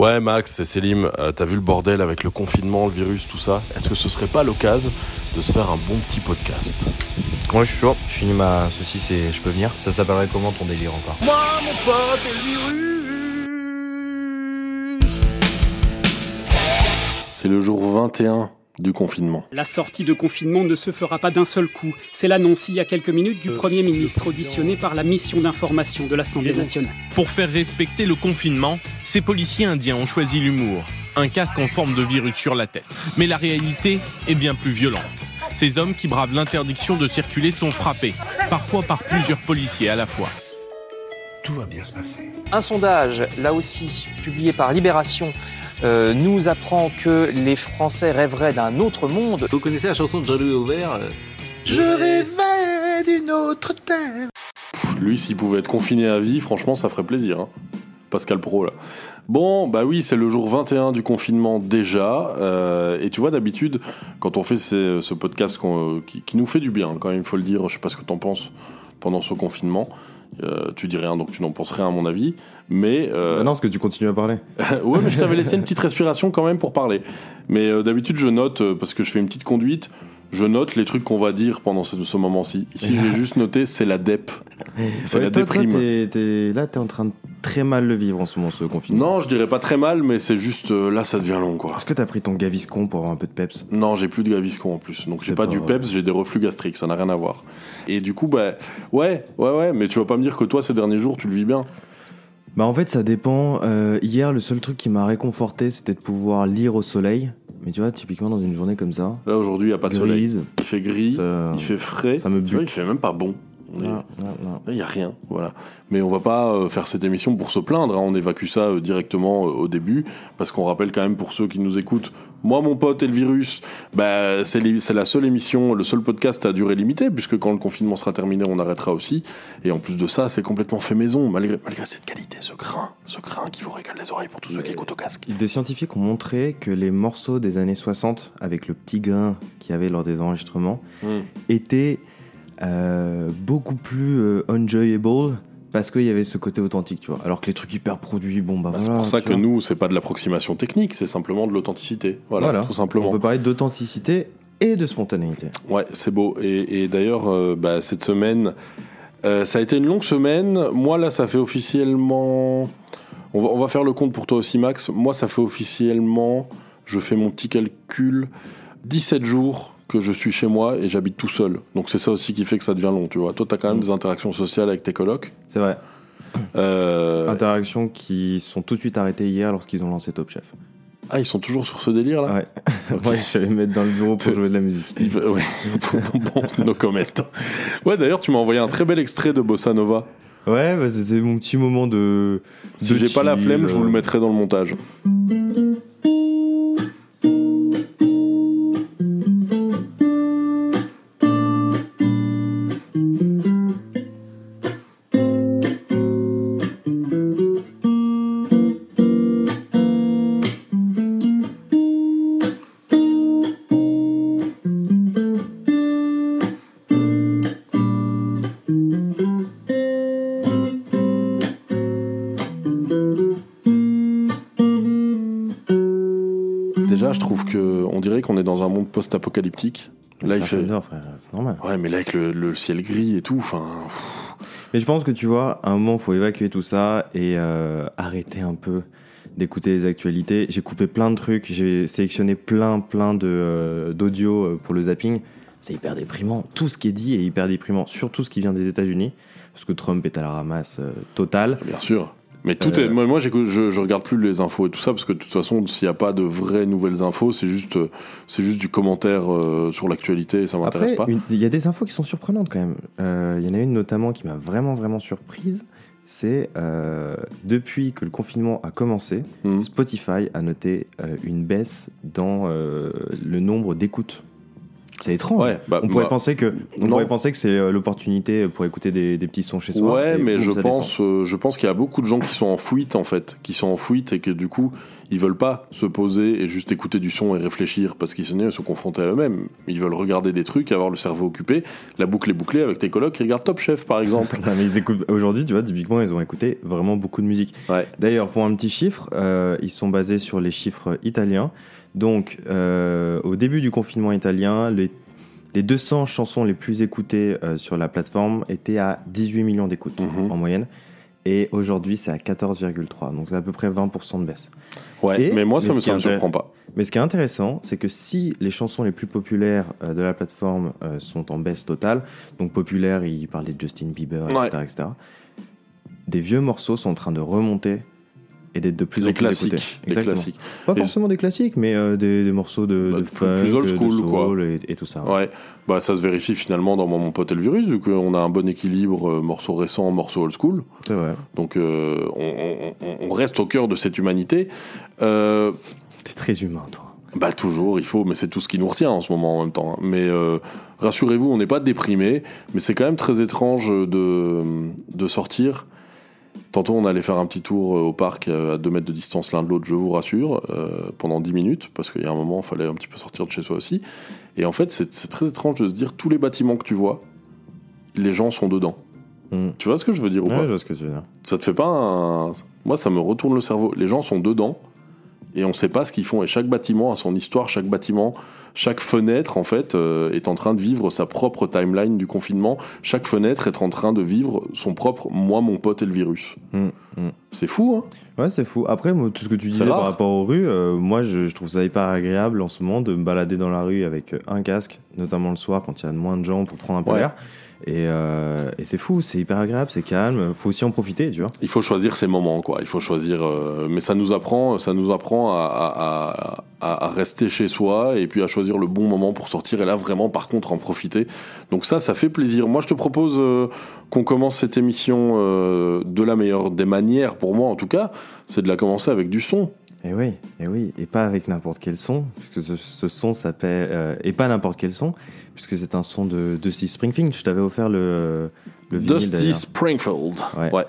Ouais, Max, c'est Selim. Euh, T'as vu le bordel avec le confinement, le virus, tout ça? Est-ce que ce serait pas l'occasion de se faire un bon petit podcast? Ouais, je suis chaud. Je finis ma saucisse et je peux venir. Ça s'appellerait comment ton délire encore? Moi, mon pote et le virus C'est le jour 21 du confinement. La sortie de confinement ne se fera pas d'un seul coup. C'est l'annonce il y a quelques minutes du Premier ministre auditionné par la mission d'information de l'Assemblée nationale. Pour faire respecter le confinement, ces policiers indiens ont choisi l'humour, un casque en forme de virus sur la tête. Mais la réalité est bien plus violente. Ces hommes qui bravent l'interdiction de circuler sont frappés, parfois par plusieurs policiers à la fois. Tout va bien se passer. Un sondage, là aussi, publié par Libération, euh, nous apprend que les Français rêveraient d'un autre monde. Vous connaissez la chanson de Jean-Louis Auvert euh, Je rêvais d'une autre terre. Pff, lui, s'il pouvait être confiné à vie, franchement, ça ferait plaisir. hein. Pascal Pro, là. Bon, bah oui, c'est le jour 21 du confinement déjà. euh, et tu vois, d'habitude, quand on fait ces- ce podcast qui, qui nous fait du bien, quand même, il faut le dire, je sais pas ce que t'en penses pendant ce confinement. Euh, tu dis rien, donc tu n'en penses rien à mon avis. Mais euh, Bah non, parce que tu continues à parler. ouais, mais je t'avais laissé une petite respiration quand même pour parler. Mais euh, d'habitude, je note, euh, parce que je fais une petite conduite, je note les trucs qu'on va dire pendant ce, ce moment-ci. Ici, je vais juste noter, c'est la dep. C'est Ouais, la toi, toi, déprime. t'es- t'es- là, t'es en train de très mal le vivre en ce moment, ce confinement. Non, je dirais pas très mal, mais c'est juste, euh, là, ça devient long, quoi. Est-ce que t'as pris ton gaviscon pour avoir un peu de peps? Non, j'ai plus de gaviscon en plus. Donc j'ai pas, pas du peps, j'ai des reflux gastriques, ça n'a rien à voir. Et du coup, bah, ouais, ouais, ouais, mais tu vas pas me dire que toi, ces derniers jours, tu le vis bien. Bah en fait ça dépend. Euh, hier le seul truc qui m'a réconforté c'était de pouvoir lire au soleil. Mais tu vois typiquement dans une journée comme ça, Là, aujourd'hui, il y a pas de soleil. Il fait gris, ça, il fait frais. ça me Tu vois, bute. il fait même pas bon. On est- Non, non, non. Il y a rien, voilà. Mais on va pas euh, faire cette émission pour se plaindre. hein. On évacue ça euh, directement euh, au début, parce qu'on rappelle quand même pour ceux qui nous écoutent. Moi, mon pote et le virus, bah, c'est la seule émission, le seul podcast à durée limitée, puisque quand le confinement sera terminé, on arrêtera aussi. Et en plus de ça, c'est complètement fait maison, malgré, malgré cette qualité, ce grain, ce grain qui vous régale les oreilles pour tous ceux qui écoutent au casque. Des scientifiques ont montré que les morceaux des années 60 avec le petit grain qu'il y avait lors des enregistrements Hmm. étaient beaucoup plus euh, enjoyable parce qu'il y avait ce côté authentique, tu vois. Alors que les trucs hyper produits, bon bah, Bah, voilà. c'est pour ça que vois. nous, c'est pas de l'approximation technique, c'est simplement de l'authenticité. Voilà, Voilà. tout on simplement. peut parler d'authenticité et de spontanéité. Ouais, c'est beau. Et, et d'ailleurs, euh, bah, cette semaine, euh, ça a été une longue semaine. Moi, là, ça fait officiellement. On va, on va faire le compte pour toi aussi, Max. Moi, ça fait officiellement. Je fais mon petit calcul. 17 jours que je suis chez moi et j'habite tout seul. Donc c'est ça aussi qui fait que ça devient long, tu vois. Toi, t'as quand même des interactions sociales avec tes colocs. C'est vrai. Euh, Interactions qui sont tout de suite arrêtées hier lorsqu'ils ont lancé Top Chef. Ah, ils sont toujours sur ce délire là Ouais. Je vais me mettre dans le bureau pour jouer de la musique. Ouais. bon, no comment. Ouais, d'ailleurs, tu m'as envoyé un très bel extrait de Bossa Nova. Ouais, bah, c'était mon petit moment de. Si j'ai pas la flemme, je vous le euh. mettrai dans le montage. Post-apocalyptique. Là, il fait. c'est normal. Ouais, mais là, avec le, le ciel gris et tout, enfin. Mais je pense que tu vois, à un moment, il faut évacuer tout ça et euh, arrêter un peu d'écouter les actualités. J'ai coupé plein de trucs, j'ai sélectionné plein, plein euh, d'audio euh, pour le zapping. C'est hyper déprimant. Tout ce qui est dit est hyper déprimant, surtout ce qui vient des États-Unis, parce que Trump est à la ramasse euh, totale. Bien sûr. Mais tout Euh, est. Moi, moi je, je regarde plus les infos et tout ça parce que de toute façon, s'il n'y a pas de vraies nouvelles infos, c'est juste, euh, c'est juste du commentaire euh, sur l'actualité et ça m'intéresse pas. il y a des infos qui sont surprenantes quand même. Euh, Il y en a une notamment qui m'a vraiment, vraiment surprise. C'est euh, depuis que le confinement a commencé, Mhm. Spotify a noté euh, une baisse dans euh, le nombre d'écoutes. C'est étrange. Ouais, bah, on pourrait bah, penser que, on pourrait penser que c'est euh, l'opportunité pour écouter des, des petits sons chez soi. Ouais, mais je pense, euh, je pense qu'il y a beaucoup de gens qui sont en fuite en fait, qui sont en fuite et que du coup, ils veulent pas se poser et juste écouter du son et réfléchir parce qu'ils sont, ils confrontés à eux-mêmes. Ils veulent regarder des trucs, avoir le cerveau occupé. La boucle est bouclée avec tes colocs qui regardent Top Chef par exemple. Non, mais ils écoutent aujourd'hui, tu vois, typiquement, ils ont écouté vraiment beaucoup de musique. Ouais. D'ailleurs, pour un petit chiffre, euh, ils sont basés sur les chiffres italiens. Donc, euh, au début du confinement italien, les, les 200 chansons les plus écoutées euh, sur la plateforme étaient à 18 millions d'écoutes Mhm. en moyenne. Et aujourd'hui, c'est à 14,3. Donc, c'est à peu près 20% de baisse. Ouais, Et- mais moi ça mais me, surprend pas. Mais ce qui est intéressant, c'est que si les chansons les plus populaires euh, de la plateforme sont en baisse totale, donc populaires, il parlait de Justin Bieber, etc., etc., des vieux morceaux sont en train de remonter et d'être de plus Les en plus classiques, les Exactement. classiques. Pas Et- forcément des classiques, mais euh, des, des morceaux de, Bah, de plus- funk, plus old de school, quoi. et, et tout ça. Ouais, bah ça se vérifie finalement dans mon pote et le virus, vu qu'on a un bon équilibre, euh, morceau récent, morceau old school. C'est vrai. Donc euh, on, on- on reste au cœur de cette humanité. Euh, T'es très humain, toi. bah toujours, il faut, mais c'est tout ce qui nous retient en ce moment en même temps. Mais euh, rassurez-vous, on n'est pas déprimé, mais c'est quand même très étrange de, de sortir. Tantôt, on allait faire un petit tour euh, au parc euh, à 2 mètres de distance l'un de l'autre, je vous rassure, euh, pendant 10 minutes, parce qu'il y a un moment, il fallait un petit peu sortir de chez soi aussi. Et en fait, c'est très étrange de se dire, tous les bâtiments que tu vois, les gens sont dedans. Mm. Tu vois ce que je veux dire ou Ouais, pas je vois ce que tu veux dire. ça te fait pas un... Moi, ça me retourne le cerveau. Les gens sont dedans et on sait pas ce qu'ils font. Et chaque bâtiment a son histoire. Chaque bâtiment, chaque fenêtre, en fait, euh, est en train de vivre sa propre timeline du confinement. Chaque fenêtre est en train de vivre son propre moi, mon pote et le virus. Mm, mm. C'est fou, hein Ouais, c'est fou. Après, moi, tout ce que tu disais par rapport aux rues, euh, moi, je, je trouve ça hyper agréable en ce moment de me balader dans la rue avec euh, un casque, notamment le soir quand il y a moins de gens pour prendre un peu Ouais. Et, euh, et c'est fou, c'est hyper agréable, c'est calme. Faut aussi en profiter, tu vois. Il faut choisir ses moments, quoi. Il faut choisir. euh, Mais ça nous apprend, ça nous apprend à, à- à- à rester chez soi et puis à choisir le bon moment pour sortir. Et là, vraiment, par contre, en profiter. Donc ça, ça fait plaisir. Moi, je te propose euh, qu'on commence cette émission euh, de la meilleure des manières, pour moi en tout cas, c'est de la commencer avec du son. Et oui, et oui, et pas avec n'importe quel son, puisque ce, ce son s'appelle euh, et pas n'importe quel son, puisque c'est un son de, Steve Springfield. Je t'avais offert le, le vinyle Dusty. Springfield. Ouais. Ouais.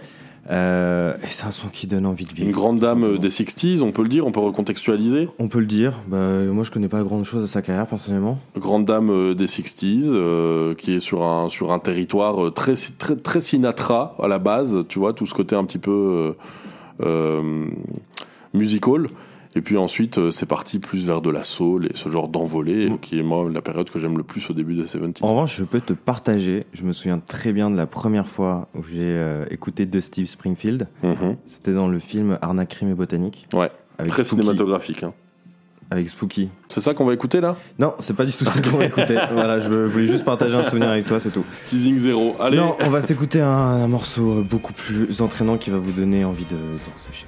Euh, et c'est un son qui donne envie de vivre. Une grande dame euh, des 60s, on peut le dire, on peut recontextualiser? On peut le dire. Bah, moi, je connais pas grand chose de sa carrière personnellement. grande dame des 60s euh, qui est sur un sur un territoire très très très Sinatra à la base tu vois tout ce côté un petit peu euh, musical et puis ensuite euh, c'est parti plus vers de la soul et ce genre d'envolée euh, qui est moi la période que j'aime le plus au début des 70s En revanche, je peux te partager. Je me souviens très bien de la première fois où j'ai euh, écouté de Steve Springfield. Mhm. C'était dans le film Arnaque, crime et botanique. Ouais. Avec très Spooky. cinématographique hein. Avec Spooky. c'est ça qu'on va écouter là? Non, c'est pas du tout ça qu'on va écouter. Voilà, je voulais juste partager un souvenir avec toi, c'est tout. teasing zéro allez Non, on va s'écouter un, un morceau euh, beaucoup plus entraînant qui va vous donner envie de danser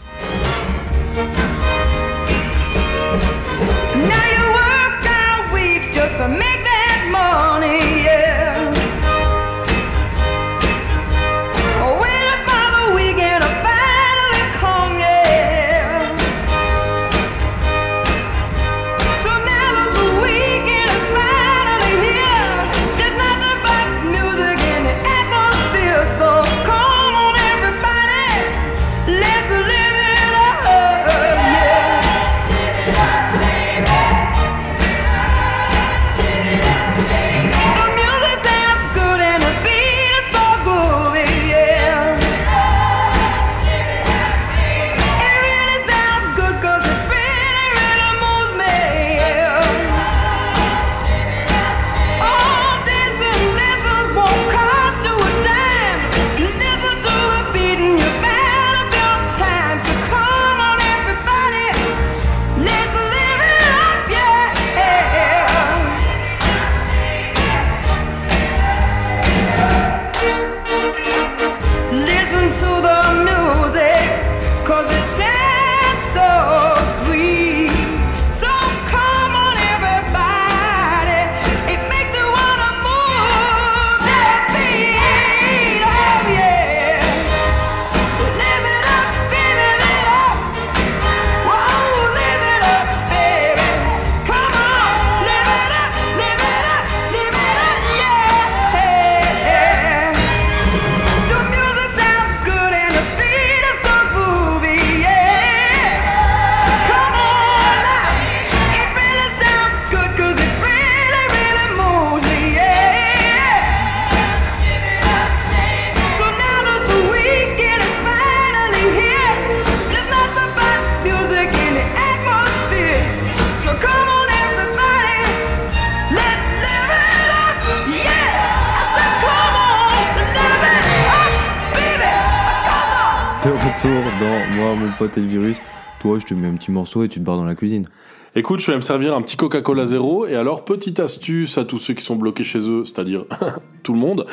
Toi, je te mets un petit morceau et tu te barres dans la cuisine. Écoute, je vais me servir un petit Coca-Cola zéro. Et alors, petite astuce à tous ceux qui sont bloqués chez eux, c'est-à-dire tout le monde.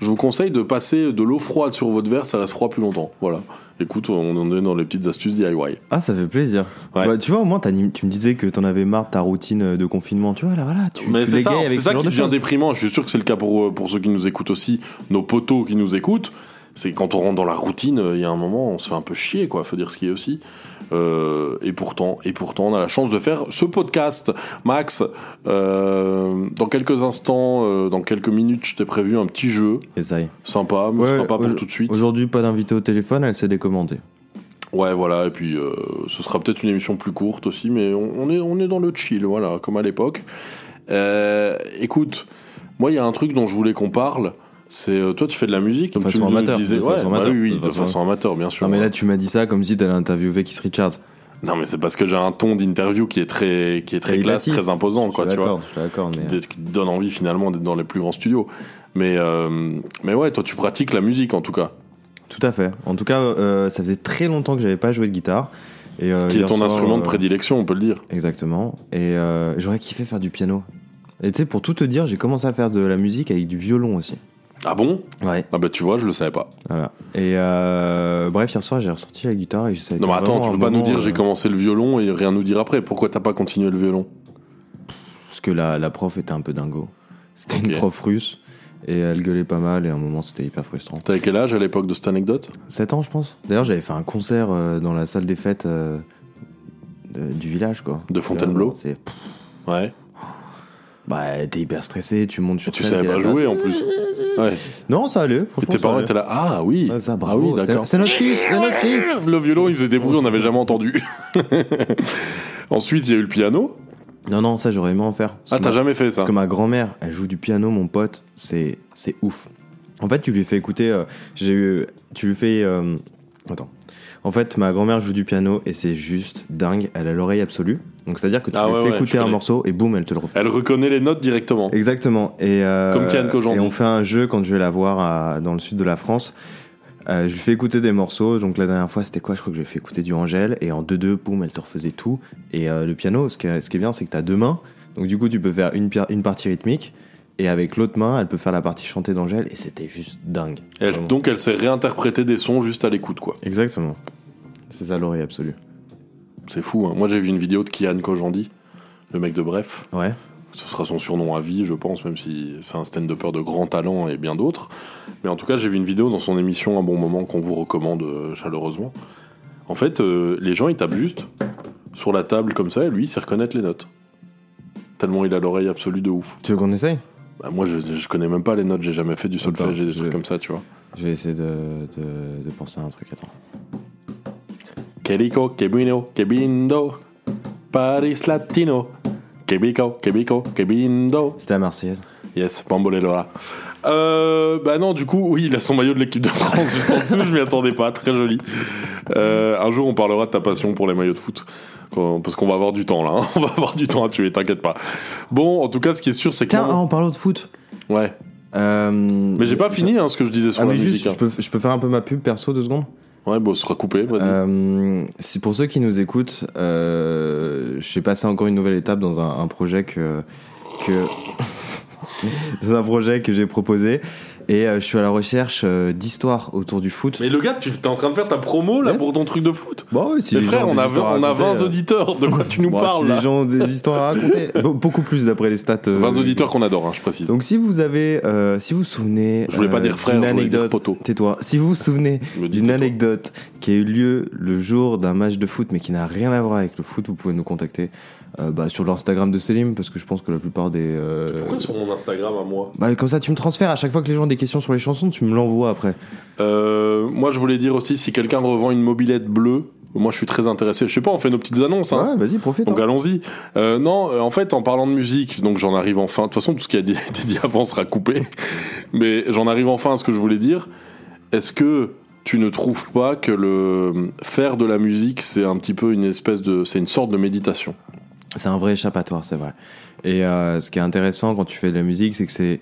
Je vous conseille de passer de l'eau froide sur votre verre, ça reste froid plus longtemps. Voilà. Écoute, on en est dans les petites astuces DIY. Ah, ça fait plaisir. Ouais. Bah, tu vois, au moins, tu me disais que t'en avais marre de ta routine de confinement. Tu vois, là, voilà. Tu, Mais c'est ça, avec ça qui de devient déprimant. Je suis sûr que c'est le cas pour, euh, pour ceux qui nous écoutent aussi, nos potos qui nous écoutent. C'est quand on rentre dans la routine, euh, il y a un moment, on se fait un peu chier, quoi. Faut dire ce qui est aussi. Euh, et pourtant, et pourtant, on a la chance de faire ce podcast. Max, euh, dans quelques instants, euh, dans quelques minutes, je t'ai prévu un petit jeu Essaye. sympa, mais ce Ouais, sera pas pour tout de suite. Aujourd'hui, pas d'invité au téléphone, elle s'est décommandée. Ouais, voilà. Et puis, euh, ce sera peut-être une émission plus courte aussi, mais on, on est, on est dans le chill, voilà, comme à l'époque. Euh, écoute, moi, il y a un truc dont je voulais qu'on parle. C'est euh, toi, tu fais de la musique, comme façon tu me amateur, disais. de Ouais, façon bah amateur, oui, oui, de de, façon- façon amateur, bien sûr. Non, mais là, tu m'as dit ça comme si t'allais interviewer Keith Richards. Non, mais c'est parce que j'ai un ton d'interview qui est très, qui est très classe, très imposant, quoi, tu vois. d'accord, je suis d'accord, mais. euh, Qui te donne envie finalement d'être dans les plus grands studios. Mais, euh, mais ouais, toi, tu pratiques la musique en tout cas. Tout à fait. En tout cas, euh, ça faisait très longtemps que j'avais pas joué de guitare. Et, euh, qui est ton soir, instrument de prédilection, on peut le dire. Exactement. Et j'aurais kiffé faire du piano. Et tu sais, pour tout te dire, j'ai commencé à faire de la musique avec du violon aussi. Ah bon? Ouais. Ah bah tu vois, je le savais pas. Voilà. Et euh, bref, hier soir, j'ai ressorti la guitare et été Non mais attends, tu peux pas nous dire j'ai euh, commencé le violon et rien nous dire après. Pourquoi t'as pas continué le violon? Parce que la, la prof était un peu dingo. C'était une prof russe. Et elle gueulait pas mal et à un moment c'était hyper frustrant. T'avais quel âge à l'époque de cette anecdote? 7 ans je pense. D'ailleurs j'avais fait un concert euh, dans la salle des fêtes euh, de- du village quoi. De Fontainebleau? C'est- Ouais. Bah t'es hyper stressé, tu montes sur Et tu savais pas jouer en plus. Ouais. Non ça allait, Et tes parents étaient là. Ah oui. Ouais, ça, ah bravo. oui, d'accord. C'est- notre fils, c'est notre fils. Le violon, il faisait des bruits, on n'avait jamais entendu. Ensuite, il y a eu le piano. Non, non, ça j'aurais aimé en faire. Parce Ah, t'as ma- jamais fait ça Parce que ma grand-mère, elle joue du piano, mon pote, c'est c'est ouf. En fait, tu lui fais écouter. euh, j'ai eu, tu lui fais. euh, attends. En fait, ma grand-mère joue du piano et c'est juste dingue. Elle a l'oreille absolue. Donc, c'est-à-dire que tu Ah lui ouais, fais ouais, écouter un connais. morceau et boum, elle te le refait. Elle reconnaît les notes directement. Exactement. Et, euh, Comme Kian. Et on fait un jeu quand je vais la voir à- dans le sud de la France. Euh, je lui fais écouter des morceaux. Donc la dernière fois, c'était quoi? Je crois que je lui ai fait écouter du Angèle. Et en 2-2, boum, elle te refaisait tout. Et euh, le piano, ce qui est, ce qui est bien, c'est que tu as deux mains. Donc du coup, tu peux faire une, une partie rythmique. Et avec l'autre main, elle peut faire la partie chantée d'Angèle. Et c'était juste dingue. Elle- donc, elle sait réinterpréter des sons juste à l'écoute, quoi. Exactement. C'est ça l'oreille absolue. C'est fou. hein. Moi, j'ai vu une vidéo de Kian Kojandi, le mec de Bref. Ouais. Ce sera son surnom à vie, je pense, même si c'est un stand-upper de grand talent et bien d'autres. Mais en tout cas, j'ai vu une vidéo dans son émission Un bon moment qu'on vous recommande euh, chaleureusement. En fait, euh, les gens, ils tapent juste sur la table comme ça, et lui, il sait reconnaître les notes. Tellement il a l'oreille absolue de ouf. Tu veux qu'on essaye? Bah, moi, je, je connais même pas les notes, j'ai jamais fait du solfège et des je trucs comme ça, tu vois. Je vais essayer de, de, de penser à un truc. Attends. Que rico, que bueno, que bindo. Paris Latino. Que bico, que bico, que bindo. C'était la Marseillaise. Yes, Bambolelo là. Euh, bah non, du coup, oui, il a son maillot de l'équipe de France juste en dessous, je m'y attendais pas, très joli. Euh, un jour, on parlera de ta passion pour les maillots de foot. Parce qu'on va avoir du temps là, hein. on va avoir du temps à tuer, t'inquiète pas. Bon, en tout cas, ce qui est sûr, c'est que. Tiens, ah, en parlant de foot. Ouais. Euh, Mais j'ai pas fini hein, ce que je disais sur Ah, la mais musique. juste, hein. je peux, je peux faire un peu ma pub perso deux secondes? Ouais, bon, sera coupé, vas-y. Euh, pour ceux qui nous écoutent, euh, j'ai passé encore une nouvelle étape dans un, un projet que, que dans un projet que j'ai proposé et euh, je suis à la recherche euh, d'histoires autour du foot. Mais le gars, tu es en train de faire ta promo là Yes. pour ton truc de foot Bon, oui, si Mais les frère, on a, histoires 20, à on a raconter, 20 euh, auditeurs, de quoi tu nous bon, parles si là les gens ont des histoires à raconter, Be- beaucoup plus d'après les stats. euh, Bah, 20 auditeurs qu'on adore, hein, je précise. Donc si vous avez, euh, si vous vous souvenez, Je voulais pas dire frère, dire anecdote, tais-toi. Si vous vous souvenez d'une anecdote qui a eu lieu le jour d'un match de foot, mais qui n'a rien à voir avec le foot, vous pouvez nous contacter euh, bah, sur l'Instagram de Selim, parce que je pense que la plupart des, euh, Pourquoi sur mon Instagram à moi bah, comme ça, tu me transfères à chaque fois que les gens ont des questions sur les chansons, tu me l'envoies après. Euh, moi, je voulais dire aussi, si quelqu'un revend une mobilette bleue, moi, je suis très intéressé. Je sais pas, on fait nos petites annonces. Hein. Ouais, vas-y, profite. Donc hein. allons-y. Euh, non, en fait, en parlant de musique, donc j'en arrive enfin. De toute façon, tout ce qui a dit- été dit avant sera coupé. Mais j'en arrive enfin à ce que je voulais dire. Est-ce que tu ne trouves pas que le faire de la musique, c'est un petit peu une espèce de, c'est une sorte de méditation? C'est un vrai échappatoire, c'est vrai. Et euh, ce qui est intéressant quand tu fais de la musique, c'est que c'est.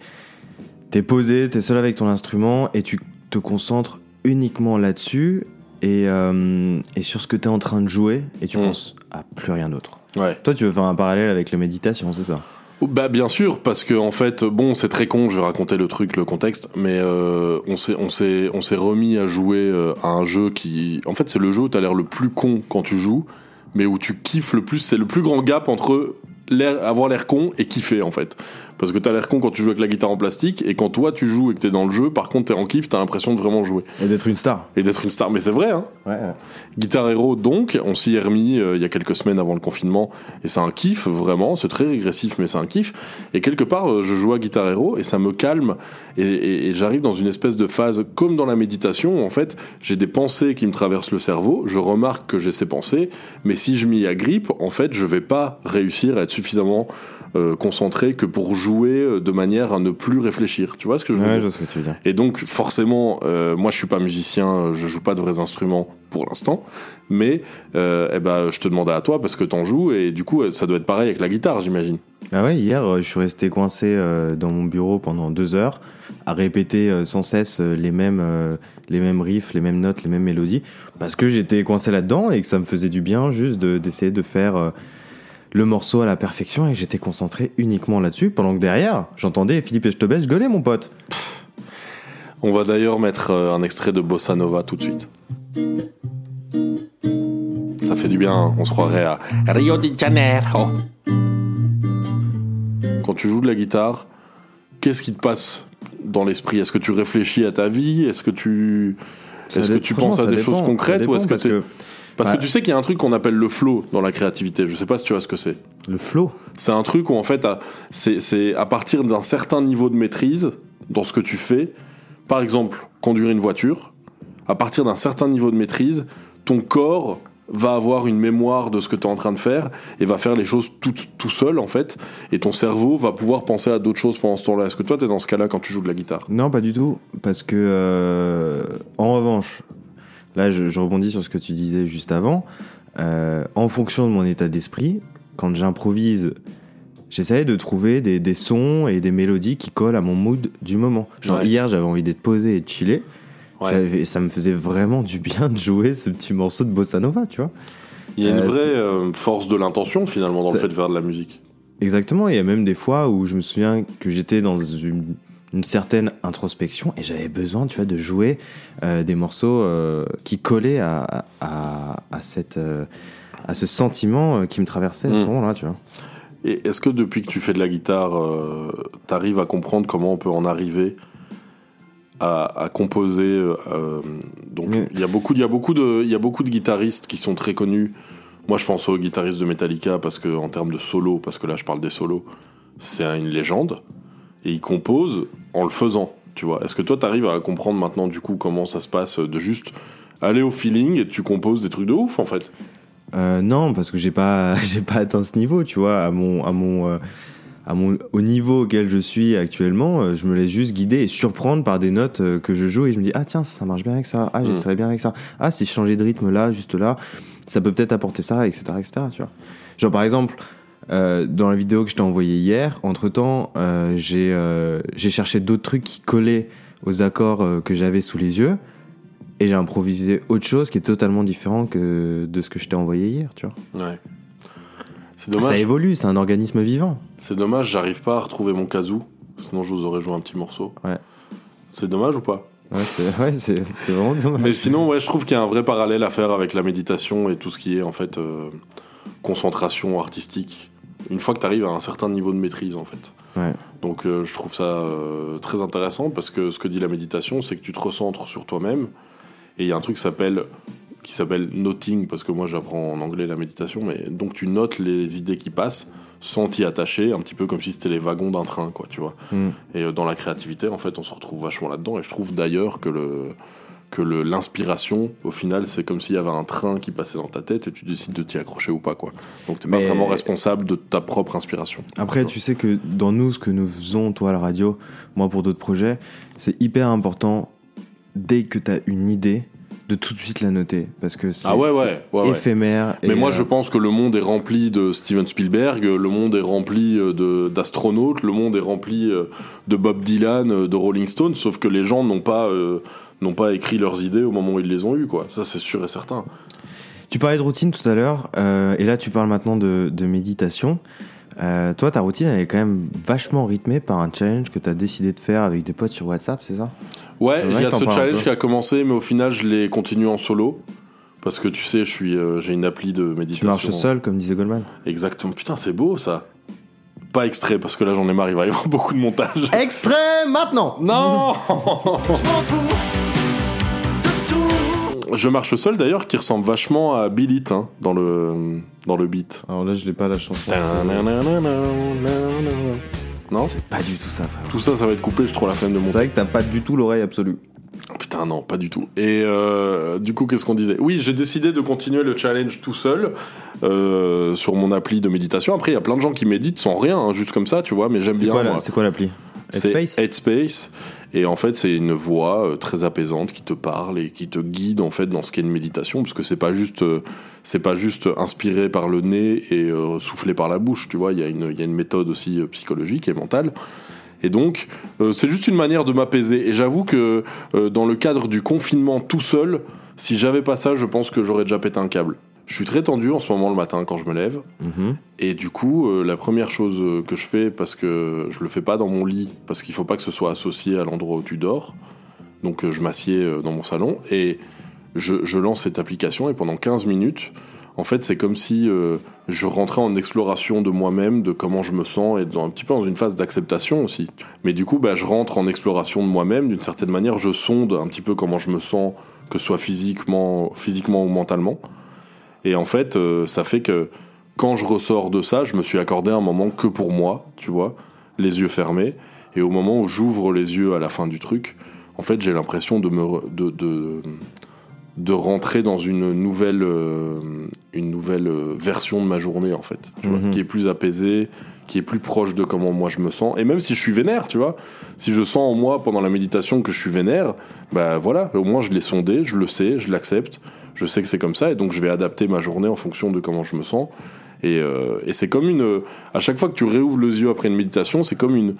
T'es posé, t'es seul avec ton instrument et tu te concentres uniquement là-dessus. et, euh, et sur ce que tu es en train de jouer et tu Mm. penses à plus rien d'autre. Ouais. Toi, tu veux faire un parallèle avec la méditation, c'est ça? Bah bien sûr, parce que en fait, bon, c'est très con. Je vais raconter le truc, le contexte, mais euh, on s'est, on s'est, on s'est remis à jouer à un jeu qui, en fait, c'est le jeu où t'as l'air le plus con quand tu joues, mais où tu kiffes le plus. C'est le plus grand gap entre avoir l'air con et kiffer en fait. Parce que t'as l'air con quand tu joues avec la guitare en plastique, et quand toi tu joues et que t'es dans le jeu, par contre t'es en kiff, t'as l'impression de vraiment jouer Et d'être une star. et d'être une star. Mais c'est vrai, hein. Ouais. Guitar Hero, donc, on s'y est remis euh, il y a quelques semaines avant le confinement, et c'est un kiff, vraiment, c'est très régressif, mais c'est un kiff. Et quelque part, euh, je joue à Guitar Hero, et ça me calme, et, et- et j'arrive dans une espèce de phase, comme dans la méditation, où, en fait, j'ai des pensées qui me traversent le cerveau, je remarque que j'ai ces pensées, mais si je m'y agrippe, en fait, je vais pas réussir à être suffisamment euh, concentré que pour jouer euh, de manière à ne plus réfléchir. Tu vois ce que je veux Ouais, dire je que tu veux dire. et donc forcément, euh, moi je suis pas musicien, je joue pas de vrais instruments pour l'instant, mais euh, eh ben, je te demandais à toi parce que t'en joues et du coup ça doit être pareil avec la guitare j'imagine. Bah ouais, hier, je suis resté coincé dans mon bureau pendant deux heures à répéter sans cesse les mêmes, les mêmes riffs, les mêmes notes, les mêmes mélodies, parce que j'étais coincé là-dedans et que ça me faisait du bien juste de- d'essayer de faire le morceau à la perfection et j'étais concentré uniquement là-dessus, pendant que derrière, j'entendais Philippe Echtebest gueuler, mon pote. On va d'ailleurs mettre euh, un extrait de Bossa Nova tout de suite. Ça fait du bien, hein, on se croirait à Rio de Janeiro. Quand tu joues de la guitare, qu'est-ce qui te passe dans l'esprit? Est-ce que tu réfléchis à ta vie? Est-ce que tu est-ce que tu penses à des dépend, choses concrètes ou est-ce que que Parce Ouais. que tu sais qu'il y a un truc qu'on appelle le flow dans la créativité. Je sais pas si tu vois ce que c'est. le flow, C'est un truc où en fait, c'est à partir d'un certain niveau de maîtrise dans ce que tu fais. Par exemple, conduire une voiture. À partir d'un certain niveau de maîtrise, ton corps va avoir une mémoire de ce que tu es en train de faire et va faire les choses tout, tout seul en fait. Et ton cerveau va pouvoir penser à d'autres choses pendant ce temps-là. Est-ce que toi, tu es dans ce cas-là quand tu joues de la guitare? Non, pas du tout. Parce que, euh, en revanche, là, je, je rebondis sur ce que tu disais juste avant. Euh, en fonction de mon état d'esprit, quand j'improvise, j'essaie de trouver des, des sons et des mélodies qui collent à mon mood du moment. Genre, Ouais. hier, j'avais envie d'être posé et de chiller. Ouais. J'avais- Ça me faisait vraiment du bien de jouer ce petit morceau de bossa nova, tu vois. Il y a une Euh, vraie euh, force de l'intention finalement dans le fait de faire de la musique. Exactement, il y a même des fois où je me souviens que j'étais dans une, une certaine introspection et j'avais besoin, tu vois, de jouer euh, des morceaux euh, qui collaient à, à, à cette, euh, à ce sentiment qui me traversait à ce Mm. moment-là, tu vois. Et est-ce que depuis que tu fais de la guitare, euh, t'arrives à comprendre comment on peut en arriver à, à composer Donc, Mais- il y a beaucoup, il y a beaucoup de, il y a beaucoup de guitaristes qui sont très connus. Moi, je pense aux guitaristes de Metallica parce que en termes de solo, parce que là, je parle des solos, c'est une légende et il compose en le faisant. Tu vois Est-ce que toi, t'arrives à comprendre maintenant du coup comment ça se passe de juste aller au feeling et tu composes des trucs de ouf en fait? Euh, non, parce que j'ai pas, j'ai pas atteint ce niveau, tu vois, à mon, à mon, euh, à mon, au niveau auquel je suis actuellement, euh, je me laisse juste guider et surprendre par des notes que je joue et je me dis ah tiens ça marche bien avec ça, ah Mm. j'essaierai bien avec ça, ah si je changeais de rythme là, juste là, ça peut peut-être apporter ça, etc., etc. Tu vois. Genre par exemple. Euh, dans la vidéo que je t'ai envoyée hier, entre temps, j'ai euh, j'ai cherché d'autres trucs qui collaient aux accords euh, que j'avais sous les yeux, et j'ai improvisé autre chose qui est totalement différent que de ce que je t'ai envoyé hier, tu vois. Ouais. C'est Ça dommage. évolue, c'est un organisme vivant. C'est dommage, j'arrive pas à retrouver mon kazoo. Sinon, je vous aurais joué un petit morceau. Ouais. C'est dommage ou pas? Ouais, c'est ouais, c'est- c'est vraiment dommage. Mais sinon, ouais, je trouve qu'il y a un vrai parallèle à faire avec la méditation et tout ce qui est en fait euh, concentration artistique. Une fois que tu arrives à un certain niveau de maîtrise, en fait. Ouais. Donc, euh, je trouve ça euh, très intéressant parce que ce que dit la méditation, c'est que tu te recentres sur toi-même. Et il y a un truc qui s'appelle qui s'appelle noting parce que moi j'apprends en anglais la méditation mais donc tu notes les idées qui passent sans t'y attacher un petit peu comme si c'était les wagons d'un train quoi tu vois Mm. et euh, dans la créativité en fait on se retrouve vachement là-dedans et je trouve d'ailleurs que le que l'inspiration au final c'est comme s'il y avait un train qui passait dans ta tête et tu décides de t'y accrocher ou pas quoi donc t'es pas Mais- vraiment responsable de ta propre inspiration Après, tu sais que dans nous, ce que nous faisons, toi à la radio, moi pour d'autres projets, c'est hyper important, dès que tu as une idée, de tout de suite la noter. Parce que c'est ah ouais c'est ouais, ouais, ouais. éphémère. Mais et, moi, euh, je pense que le monde est rempli de Steven Spielberg, le monde est rempli euh, de d'astronautes, le monde est rempli euh, de Bob Dylan, euh, de Rolling Stones, sauf que les gens n'ont pas euh, n'ont pas écrit leurs idées au moment où ils les ont eues, quoi. Ça, c'est sûr et certain. Tu parlais de routine tout à l'heure, euh, et là tu parles maintenant de, de méditation. Euh, toi, ta routine, elle est quand même vachement rythmée par un challenge que tu as décidé de faire avec des potes sur WhatsApp, c'est ça? Ouais, C'est il y a ce challenge qui a commencé, mais au final, je l'ai continué en solo. Parce que tu sais, je suis, euh, j'ai une appli de méditation. Tu marches seul, comme disait Goldman Exactement. Putain, c'est beau ça. Pas extrait, parce que là, j'en ai marre, il va y avoir beaucoup de montage. Extrait maintenant Non Je m'en fous. Je marche seul d'ailleurs, qui ressemble vachement à Bill It, hein, dans le, dans le beat. Alors là, je l'ai pas la chanson. Non C'est pas du tout ça, frère. Tout ça, ça va être coupé, je trouve la flemme de C'est monter. vrai que t'as pas du tout l'oreille absolue. Putain, non, pas du tout. Et euh, du coup, qu'est-ce qu'on disait Oui, j'ai décidé de continuer le challenge tout seul euh, sur mon appli de méditation. Après, il y a plein de gens qui méditent sans rien, hein, juste comme ça, tu vois, mais j'aime C'est bien. quoi, la- moi. c'est quoi l'appli C'est Headspace. Et en fait, c'est une voix euh, très apaisante qui te parle et qui te guide en fait dans ce qu'est une méditation, parce que c'est pas juste, euh, c'est pas juste inspiré par le nez et euh, soufflé par la bouche. Tu vois, il y a une, il y a une méthode aussi psychologique et mentale. Et donc, c'est juste une manière de m'apaiser. Et j'avoue que dans le cadre du confinement tout seul, si j'avais pas ça, je pense que j'aurais déjà pété un câble. Je suis très tendu en ce moment le matin quand je me lève. Mhm. Et du coup, euh, la première chose que je fais, parce que je le fais pas dans mon lit, parce qu'il faut pas que ce soit associé à l'endroit où tu dors, donc euh, je m'assieds euh, dans mon salon et je, je lance cette application et pendant 15 minutes, en fait, c'est comme si euh, je rentrais en exploration de moi-même, de comment je me sens et dans, un petit peu dans une phase d'acceptation aussi. Mais du coup, bah, je rentre en exploration de moi-même d'une certaine manière, je sonde un petit peu comment je me sens, que ce soit physiquement, physiquement ou mentalement. Et en fait, euh, ça fait que quand je ressors de ça, je me suis accordé un moment que pour moi, tu vois, les yeux fermés. Et au moment où j'ouvre les yeux à la fin du truc, en fait, j'ai l'impression de me de de rentrer dans une nouvelle euh, une nouvelle euh, version de ma journée en fait, tu vois, Mhm. qui est plus apaisée, qui est plus proche de comment moi je me sens. Et même si je suis vénère, tu vois, si je sens en moi pendant la méditation que je suis vénère, bah voilà, au moins je l'ai sondé, je le sais, je l'accepte, je sais que c'est comme ça, et donc je vais adapter ma journée en fonction de comment je me sens. Et, euh, et c'est comme une, à chaque fois que tu réouvres les yeux après une méditation, c'est comme une,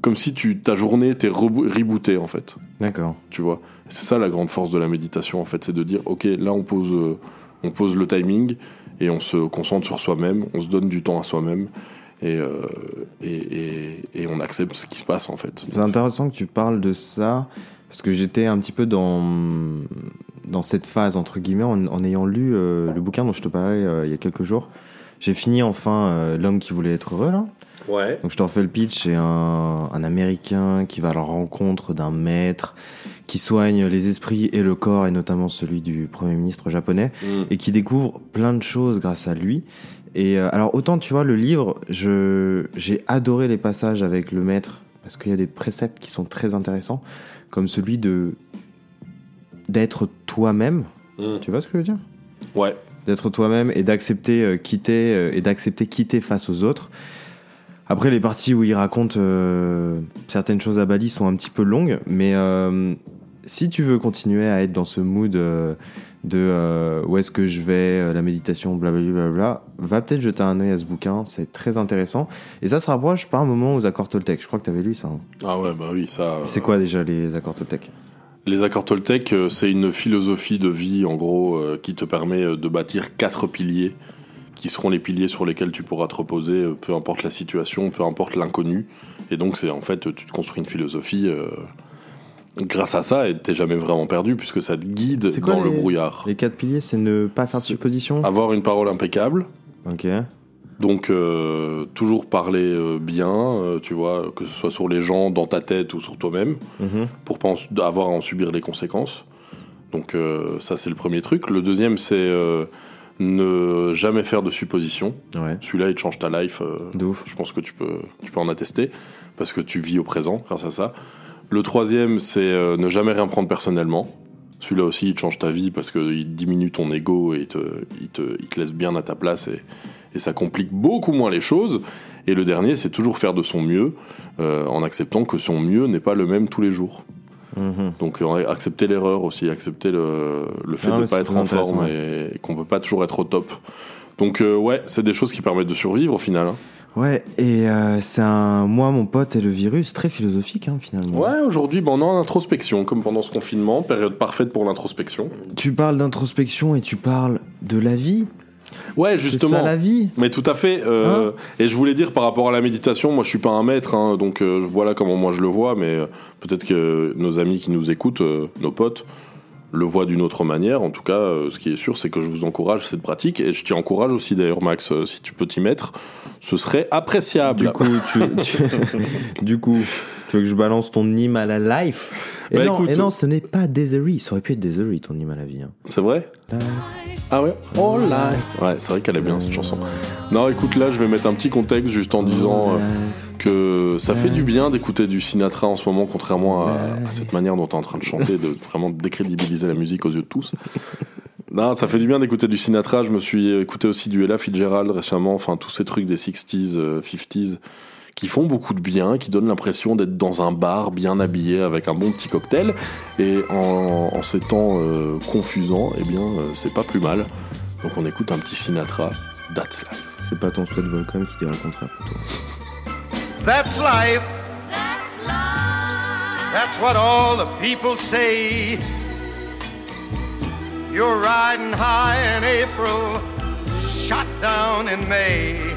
comme si tu ta journée était reboo- rebootée en fait D'accord. tu vois? C'est ça la grande force de la méditation en fait, c'est de dire ok là on pose euh, on pose le timing et on se concentre sur soi-même, on se donne du temps à soi-même et, euh, et, et, et on accepte ce qui se passe en fait. C'est intéressant que tu parles de ça, parce que j'étais un petit peu dans, dans cette phase, entre guillemets, en, en ayant lu euh, le bouquin dont je te parlais il y a quelques jours. J'ai fini enfin L'homme qui voulait être heureux, là. Ouais. Donc je te refais le pitch, c'est un, un Américain qui va à la rencontre d'un maître qui soigne les esprits et le corps, et notamment celui du Premier ministre japonais, et qui découvre plein de choses grâce à lui. Et euh, alors autant tu vois le livre, je j'ai adoré les passages avec le maître parce qu'il y a des préceptes qui sont très intéressants, comme celui de d'être toi-même. Mm. Tu vois ce que je veux dire? Ouais. D'être toi-même et d'accepter euh, quitter euh, et d'accepter quitter face aux autres. Après les parties où il raconte euh, certaines choses à Bali sont un petit peu longues, mais euh, si tu veux continuer à être dans ce mood euh, de où est-ce que je vais, la méditation, blablabla, bla, va peut-être jeter un œil à ce bouquin, c'est très intéressant. Et ça se rapproche par un moment aux accords Toltec. Je crois que tu avais lu ça. hein. Ah ouais bah oui ça. C'est quoi déjà les accords Toltec? Les accords Toltec, c'est une philosophie de vie, en gros, qui te permet de bâtir quatre piliers, qui seront les piliers sur lesquels tu pourras te reposer, euh, peu importe la situation, peu importe l'inconnu. Et donc, c'est en fait, tu te construis une philosophie euh, grâce à ça, et t'es jamais vraiment perdu, puisque ça te guide quoi dans le brouillard. Les quatre piliers, c'est ne pas faire de suppositions. Avoir une parole impeccable, Ok. donc euh, toujours parler euh, bien, tu vois, que ce soit sur les gens, dans ta tête ou sur toi-même. Mhm. pour pas en- avoir à en subir les conséquences. Donc ça c'est le premier truc. Le deuxième c'est ne jamais faire de suppositions. Ouais. Celui-là il te change ta life. euh, De ouf. je pense que tu peux, tu peux en attester parce que tu vis au présent grâce à ça. Le troisième c'est euh, ne jamais rien prendre personnellement. Celui-là aussi il te change ta vie parce qu'il diminue ton ego et il te, il te, il te laisse bien à ta place et, et ça complique beaucoup moins les choses. Et le dernier c'est toujours faire de son mieux euh, en acceptant que son mieux n'est pas le même tous les jours. Mhm. Donc euh, accepter l'erreur aussi, accepter le, le fait Ah de ne pas être en forme et, et qu'on peut pas toujours être au top. Donc euh, ouais, c'est des choses qui permettent de survivre au final. hein. Ouais, et euh, c'est un moi, mon pote et le virus très philosophique hein, finalement. Ouais, aujourd'hui, ben, on est en introspection, comme pendant ce confinement, période parfaite pour l'introspection. Tu parles d'introspection et tu parles de la vie. Ouais, justement. la vie. Mais tout à fait. euh, et je voulais dire par rapport à la méditation, moi je suis pas un maître, hein, donc euh, voilà comment moi je le vois, mais euh, peut-être que nos amis qui nous écoutent, nos potes, le voient d'une autre manière. En tout cas, ce qui est sûr, c'est que je vous encourage cette pratique et je t'y encourage aussi d'ailleurs, Max, si tu peux t'y mettre, ce serait appréciable. Du coup, tu, tu- du coup, tu veux que je balance ton hymne à la life Et, Bah, non, écoute- et non, ce n'est pas Desiree. Ça aurait pu être Desiree ton hymne à la vie. hein. C'est vrai Ah ouais Oh life Ouais, c'est vrai qu'elle est bien cette chanson. Non, écoute, là, je vais mettre un petit contexte juste en disant euh, que ça fait du bien d'écouter du Sinatra en ce moment, contrairement à, à cette manière dont tu es en train de chanter, de vraiment décrédibiliser la musique aux yeux de tous. Non, ça fait du bien d'écouter du Sinatra. Je me suis écouté aussi du Ella Fitzgerald récemment, enfin tous ces trucs des 60s, euh, 50s qui font beaucoup de bien, qui donnent l'impression d'être dans un bar bien habillé avec un bon petit cocktail. Et en, en ces temps euh, confusants, eh bien, euh, c'est pas plus mal. Donc on écoute un petit Sinatra, That's Life. C'est pas ton souhait de Volcom qui dirait le contraire pour toi. That's life. That's what all the people say. You're riding high in April, shot down in May.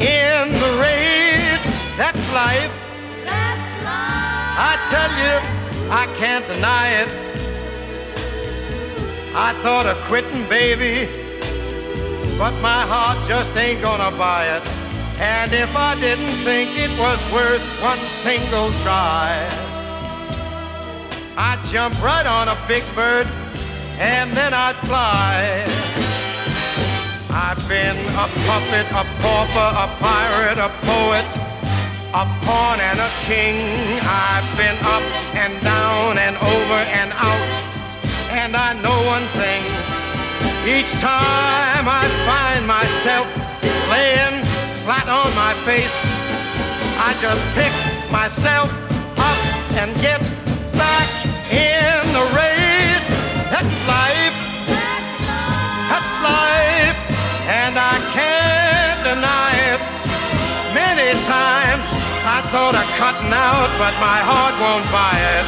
in the race. That's life. That's life. I tell you, I can't deny it. I thought of quitting, baby, but my heart just ain't gonna buy it. And if I didn't think it was worth one single try, I'd jump right on a big bird and then I'd fly. I've been a puppet, a pauper, a pirate, a poet, a pawn and a king. I've been up and down and over and out. And I know one thing. Each time I find myself laying flat on my face, I just pick myself up and get back in the race. That's life. Thought of cutting out, but my heart won't buy it.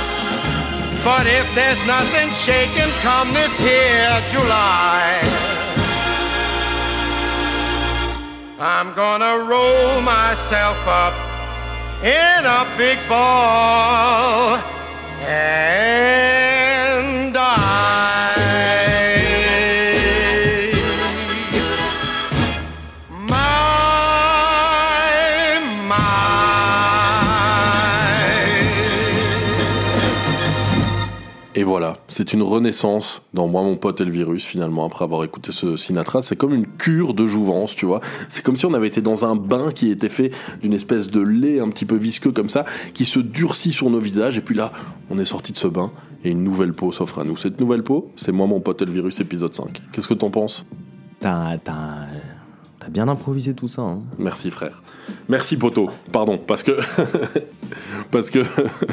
But if there's nothing shaking come this here July, I'm gonna roll myself up in a big ball. And c'est une renaissance dans Moi, mon pote et le virus, finalement, après avoir écouté ce Sinatra. C'est comme une cure de jouvence, tu vois. C'est comme si on avait été dans un bain qui était fait d'une espèce de lait un petit peu visqueux comme ça, qui se durcit sur nos visages. Et puis là, on est sorti de ce bain et une nouvelle peau s'offre à nous. Cette nouvelle peau, c'est Moi, mon pote et le virus, épisode 5. Qu'est-ce que t'en penses? T'as, bien improvisé tout ça. Hein. Merci frère. Merci poto. Pardon, parce que parce que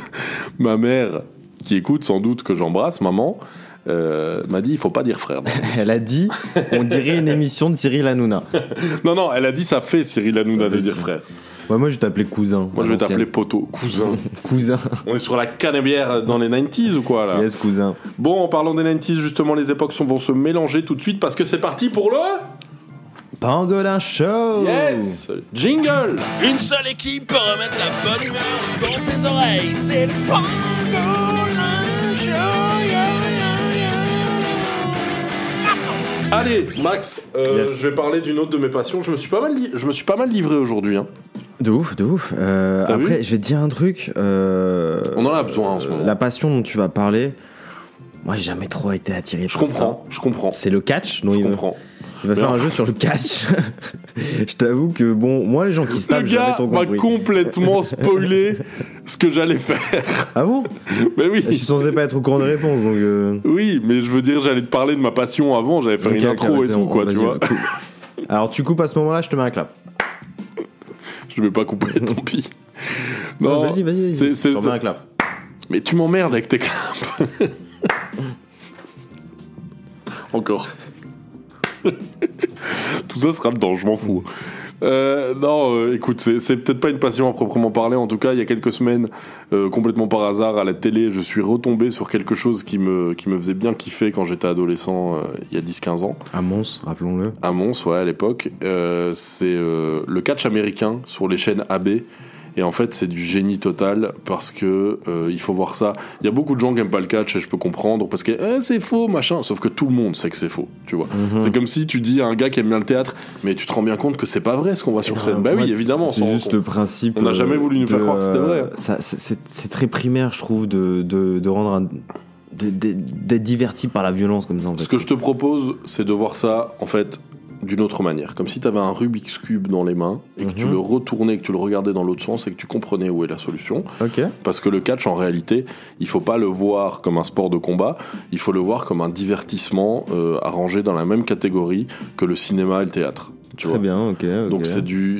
ma mère qui écoute sans doute que j'embrasse, maman, euh, m'a dit il faut pas dire frère. Elle a dit, on dirait une émission de Cyril Hanouna. non non, elle a dit ça fait Cyril Hanouna de dire frère. Ouais, moi je vais t'appeler cousin. Moi je vais t'appeler poto, cousin. cousin. On est sur la canebière dans les 90s ou quoi là Yes, cousin. Bon, en parlant des 90s, justement, les époques sont- vont se mélanger tout de suite parce que c'est parti pour le Pangolin Show Yes Jingle Une seule équipe peut remettre la bonne humeur dans tes oreilles. C'est le Pangolin. Allez, Max, euh, Yes. je vais parler d'une autre de mes passions. Je me suis pas mal, li- je me suis pas mal livré aujourd'hui. hein. De ouf, de ouf. Euh, après, je vais te dire un truc. euh, On en a besoin en ce moment. La passion dont tu vas parler, moi, j'ai jamais trop été attiré Je par comprends, je comprends. C'est le catch, dont je il, comprends. Il va Mais faire un jeu sur le catch. je t'avoue que, bon, moi, les gens qui se Le tapent, jamais gars m'a complètement spoilé ce que j'allais faire. Ah bon? Mais Je suis oui, censé pas être au courant des réponses, donc... euh, oui, mais je veux dire, j'allais te parler de ma passion avant. J'allais faire une intro et tout, quoi, tu vois. cool. Alors, tu coupes à ce moment-là, je te mets un clap. Je vais pas couper, tant pis. Non, vas-y, vas-y, vas-y. Je te remets un clap. mais tu m'emmerdes avec tes claps. Encore. Tout ça sera dedans, je m'en fous. Euh, non, euh, écoute, c'est peut-être pas une passion à proprement parler. En tout cas, il y a quelques semaines, euh, complètement par hasard, à la télé, je suis retombé sur quelque chose qui me, qui me faisait bien kiffer quand j'étais adolescent, il y a 10-15 ans. À Mons, rappelons-le. À Mons, ouais, à l'époque. C'est le catch américain sur les chaînes AB. Et en fait, c'est du génie total parce que euh, il faut voir ça. Il y a beaucoup de gens qui aiment pas le catch et je peux comprendre parce que eh, c'est faux, machin. Sauf que tout le monde sait que c'est faux, tu vois. Mhm. C'est comme si tu dis à un gars qui aime bien le théâtre, mais tu te rends bien compte que c'est pas vrai ce qu'on voit sur scène. Bah oui, évidemment. C'est juste le principe. On n'a euh, jamais voulu nous faire croire que c'était vrai. euh, c'est- très primaire, je trouve, de, de, de rendre un- d'être diverti par la violence comme ça. En fait. Ce que je te propose, c'est de voir ça, en fait, d'une autre manière. Comme si tu avais un Rubik's Cube dans les mains et que tu Mhm. le retournais, que tu le regardais dans l'autre sens et que tu comprenais où est la solution. Parce que le catch, en réalité, il faut pas le voir comme un sport de combat, il faut le voir comme un divertissement euh, arrangé dans la même catégorie que le cinéma et le théâtre. Tu Très vois bien, ok. Donc c'est du,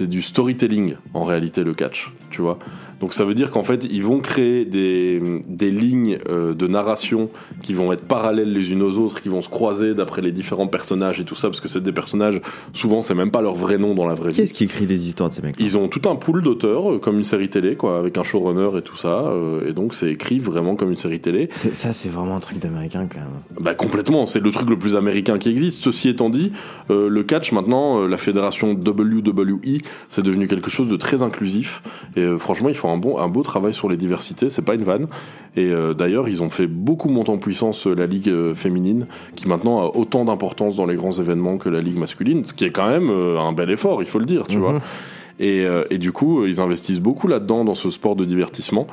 du storytelling en réalité le catch, tu vois. Donc ça veut dire qu'en fait ils vont créer des, des lignes euh, de narration qui vont être parallèles les unes aux autres, qui vont se croiser d'après les différents personnages et tout ça, parce que c'est des personnages souvent c'est même pas leur vrai nom dans la vraie vie. Qui est-ce qui écrit les histoires de ces mecs Ils ont tout un pool d'auteurs, euh, comme une série télé, quoi, avec un showrunner et tout ça, euh, et donc c'est écrit vraiment comme une série télé. Ça, c'est vraiment un truc d'américain quand même. Bah complètement, c'est le truc le plus américain qui existe. Ceci étant dit, euh, le catch maintenant, euh, la fédération WWE, c'est devenu quelque chose de très inclusif. Et euh, franchement, ils font un bon, un beau travail sur les diversités. C'est pas une vanne. Et euh, d'ailleurs, ils ont fait beaucoup monter en puissance euh, la ligue euh, féminine, qui maintenant a autant d'importance dans les grands événements que la ligue masculine, ce qui est quand même un bel effort, il faut le dire, tu Mhm. vois. Et, et du coup, ils investissent beaucoup là-dedans, dans ce sport de divertissement.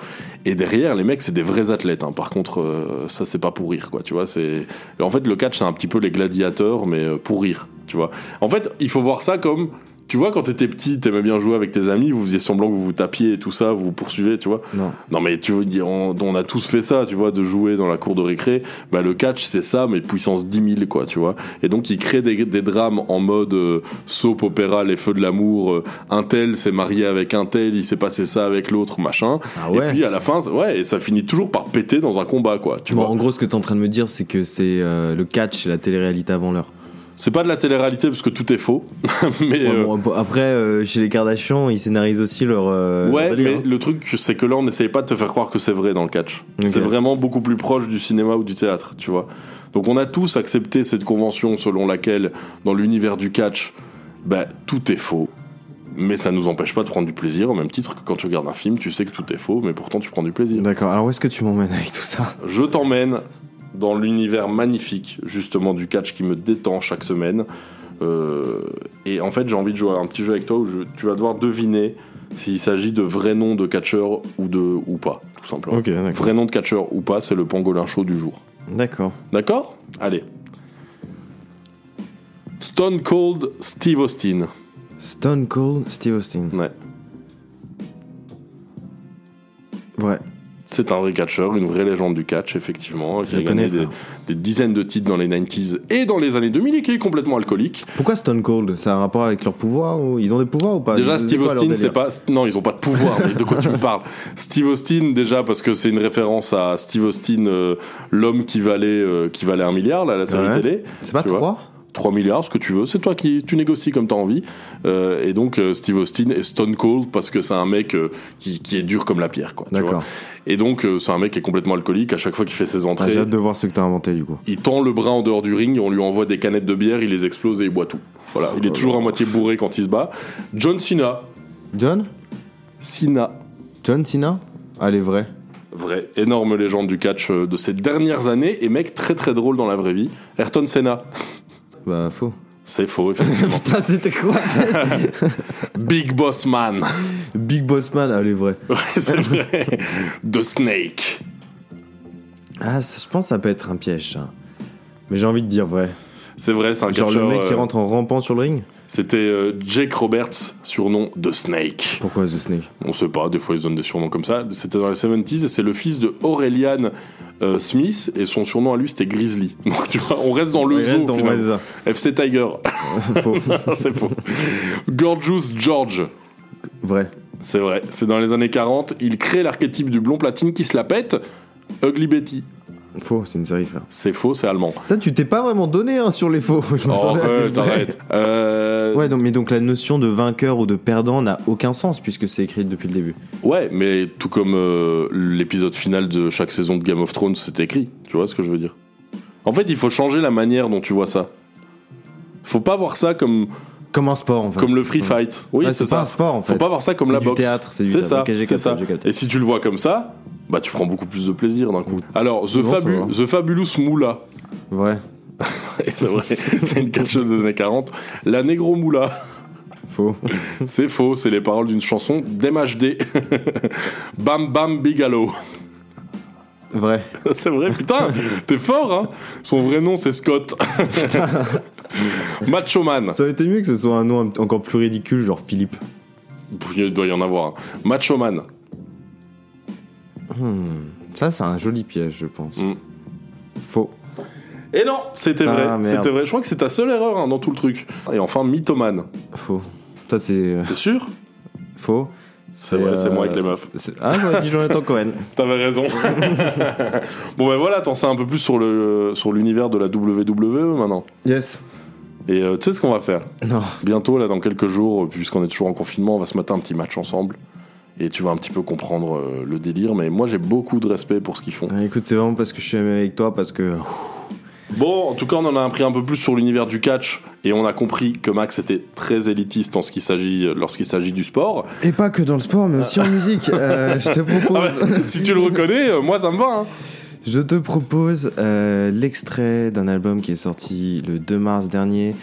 Et derrière, les mecs, c'est des vrais athlètes. hein. Par contre, ça, c'est pas pour rire, quoi. Tu vois, c'est. En fait, le catch, c'est un petit peu les gladiateurs, mais pour rire. Tu vois. En fait, il faut voir ça comme. Tu vois, quand t'étais petit, t'aimais bien jouer avec tes amis, vous faisiez semblant que vous vous tapiez et tout ça, vous vous poursuivez, tu vois. Non. Non, mais tu veux dire, on, on a tous fait ça, tu vois, de jouer dans la cour de récré. Bah, le catch, c'est ça, mais puissance 10 000, quoi, tu vois. Et donc, ils créent des, des drames en mode euh, soap opéra, les feux de l'amour. euh, un tel s'est marié avec un tel, il s'est passé ça avec l'autre, machin. Ah ouais. Et puis, à la fin, ouais, et ça finit toujours par péter dans un combat, quoi, tu Bon, vois. en gros, ce que tu es en train de me dire, c'est que c'est euh, le catch et la télé-réalité avant l'heure. C'est pas de la télé-réalité parce que tout est faux. mais. Ouais, euh, bon, après, euh, chez les Kardashians, ils scénarisent aussi leur. euh, Ouais, leur délire, mais hein. le truc, c'est que là, on n'essaye pas de te faire croire que c'est vrai dans le catch. C'est vraiment beaucoup plus proche du cinéma ou du théâtre, tu vois. Donc, on a tous accepté cette convention selon laquelle, dans l'univers du catch, bah, tout est faux. Mais ça nous empêche pas de prendre du plaisir, au même titre que quand tu regardes un film, tu sais que tout est faux, mais pourtant tu prends du plaisir. D'accord, alors où est-ce que tu m'emmènes avec tout ça? Je t'emmène dans l'univers magnifique, justement, du catch qui me détend chaque semaine. Euh, et en fait, j'ai envie de jouer à un petit jeu avec toi où je- tu vas devoir deviner s'il s'agit de vrais noms de catcheurs ou, de, ou pas, tout simplement. Ok, d'accord. Vrai nom de catcheur ou pas, c'est le pangolin chaud du jour. D'accord. D'accord? Allez. Stone Cold Steve Austin. Stone Cold Steve Austin. Ouais. Ouais. C'est un vrai catcheur, une vraie légende du catch, effectivement, qui Je a gagné des, dizaines de titres dans les 90s et dans les années 2000 et qui est complètement alcoolique. Pourquoi Stone Cold Ça a un rapport avec leur pouvoir ou... Ils ont des pouvoirs ou pas? Déjà, C'est Steve Austin, c'est pas. Non, ils ont pas de pouvoir, mais de quoi tu me parles? Steve Austin, déjà, parce que c'est une référence à Steve Austin, euh, l'homme qui valait, euh, qui valait un milliard, là, la série Ouais. télé. C'est pas tu vois. 3 3 milliards, ce que tu veux, c'est toi qui tu négocies comme tu as envie. Euh, et donc euh, Steve Austin est stone cold parce que c'est un mec euh, qui, qui est dur comme la pierre. Quoi, tu vois. Et donc euh, c'est un mec qui est complètement alcoolique. À chaque fois qu'il fait ses Ah, entrées, J'ai hâte de voir ce que t'as inventé du coup. il tend le bras en dehors du ring, on lui envoie des canettes de bière, il les explose et il boit tout. Voilà, il est toujours à moitié bourré quand il se bat. John Cena, John? Cena, John Cena? Allez, vrai. vrai, énorme légende du catch de ces dernières années et mec très très drôle dans la vraie vie. Ayrton Senna, Bah, faux. c'est faux effectivement. Putain, c'était quoi Big Boss Man, Big Boss Man, allez, vrai. ouais, c'est vrai. The Snake. Ah, ça- je pense que ça peut être un piège, ça. Mais j'ai envie de dire vrai. C'est vrai, c'est un Genre catcheur, le mec qui euh, rentre en rampant sur le ring C'était euh, Jake Roberts, surnom The Snake. Pourquoi The Snake? On sait pas, des fois ils donnent des surnoms comme ça. C'était dans les 70s et c'est le fils de Aurelian euh, Smith et son surnom à lui c'était Grizzly. Donc tu vois, on reste dans le zoo reste dans- ouais, FC Tiger, c'est. Faux. c'est faux. Gorgeous George, Vrai. c'est vrai. C'est dans les années 40. Il crée l'archétype du blond platine qui se la pète. Ugly Betty, Faux, c'est une série, frère. c'est faux, c'est allemand. Putain, tu t'es pas vraiment donné hein, sur les faux. Je Oh, m'attendais à des arrête, vrais. arrête. Euh, Ouais, donc, mais donc la notion de vainqueur ou de perdant n'a aucun sens puisque c'est écrit depuis le début. Ouais, mais tout comme euh, l'épisode final de chaque saison de Game of Thrones, c'est écrit. Tu vois ce que je veux dire? En fait, il faut changer la manière dont tu vois ça. Faut pas voir ça comme, Comme un sport, en fait. comme le free fight. Oui, Ouais, c'est c'est pas ça. un sport, en fait. Faut pas voir ça comme la du boxe. théâtre, c'est du C'est théâtre. ça, c'est ça. Et si tu le vois comme ça, bah tu prends beaucoup plus de plaisir d'un coup. Alors, The, ça Fabu- va. The Fabulous Moula. Vrai. Et c'est vrai, c'est une catcheuse des années 40. La Negro Moula. Faux. C'est faux, c'est les paroles d'une chanson d'MHD. Bam Bam Bigalo. Vrai. C'est vrai, putain, t'es fort, hein Son vrai nom, c'est Scott. Macho Man. Ça aurait été mieux que ce soit un nom encore plus ridicule, genre Philippe. Il doit y en avoir. un. Macho Man. Hmm. Ça, c'est un joli piège, je pense. Hmm. Faux. Et non, c'était Ah, vrai. C'était vrai. Je crois que c'est ta seule erreur hein, dans tout le truc. Et enfin, Mythoman. Faux. Ça, c'est T'es sûr? Faux. C'est vrai, c'est moi avec les meufs. Ah, j'aurais dit Jonathan Cohen. T'avais raison. bon ben voilà, t'en sais un peu plus sur le sur l'univers de la WWE maintenant. Yes. Et euh, tu sais ce qu'on va faire? Non. Bientôt, là, dans quelques jours, euh, puisqu'on est toujours en confinement, on va se mettre un petit match ensemble. Et tu vas un petit peu comprendre euh, le délire. Mais moi, j'ai beaucoup de respect pour ce qu'ils font. Ah, Écoute, c'est vraiment parce que je suis ami avec toi, parce que. Bon, en tout cas, on en a appris un peu plus sur l'univers du catch. Et on a compris que Max était très élitiste en ce qu'il s'agit, lorsqu'il s'agit du sport. Et pas que dans le sport, mais aussi en musique. Euh, je te propose. Ah ouais, si tu le reconnais, euh, moi, ça me va. hein. Je te propose euh, l'extrait d'un album qui est sorti le 2 mars dernier.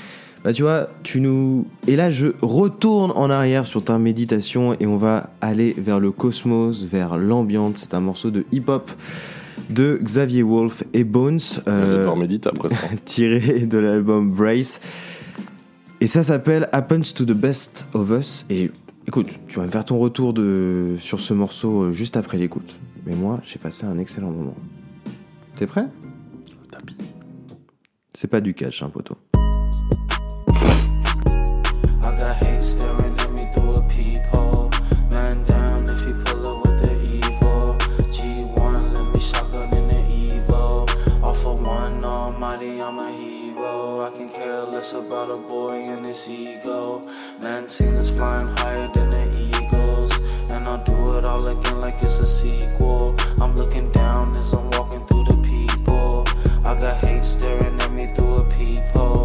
Bah tu vois, tu nous... Et là, je retourne en arrière sur ta méditation et on va aller vers le cosmos, vers l'ambiance. C'est un morceau de hip-hop de Xavier Wolf et Bones, vais euh, tiré de l'album Brace. Et ça s'appelle Happens to the Best of Us. Et écoute, tu vas me faire ton retour de... sur ce morceau euh, juste après l'écoute. Mais moi, j'ai passé un excellent moment. T'es prêt? Tapis. C'est pas du catch, hein, poteau. I got hate staring at me through a peephole. About a boy and his ego. Man seen us flying higher than the eagles. And I'll do it all again like it's a sequel. I'm looking down as I'm walking through the people. I got hate staring at me through a peephole.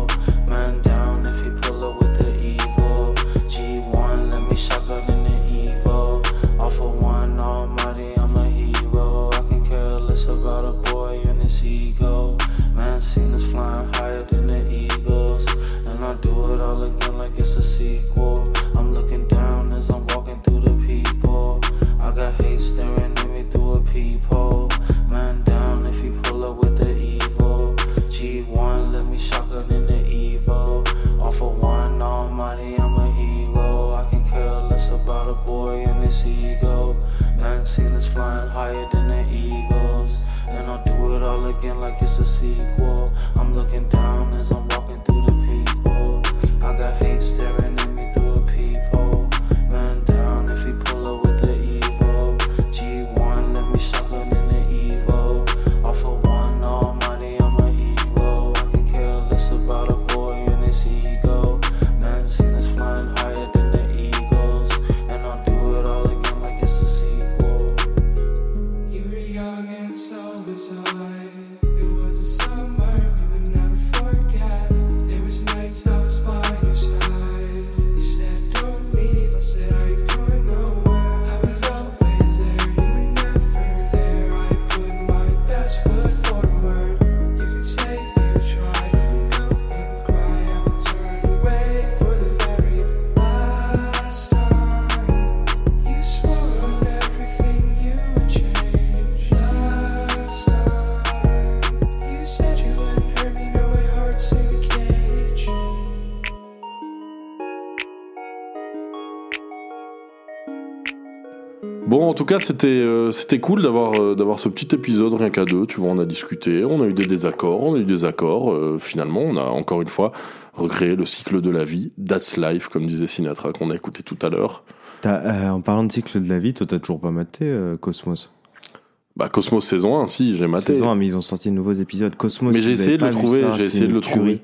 Tout cas, c'était euh, c'était cool d'avoir euh, d'avoir ce petit épisode rien qu'à deux. Tu vois, on a discuté, on a eu des désaccords, on a eu des accords. euh, finalement, on a encore une fois recréé le cycle de la vie, That's Life, comme disait Sinatra, qu'on a écouté tout à l'heure. En parlant de cycle de la vie, toi, t'as toujours pas maté Cosmos? Bah, Cosmos saison 1, si, j'ai maté. Saison un, mais ils ont sorti de nouveaux épisodes. Cosmos, Mais j'ai essayé de le trouver, j'ai essayé de le trouver.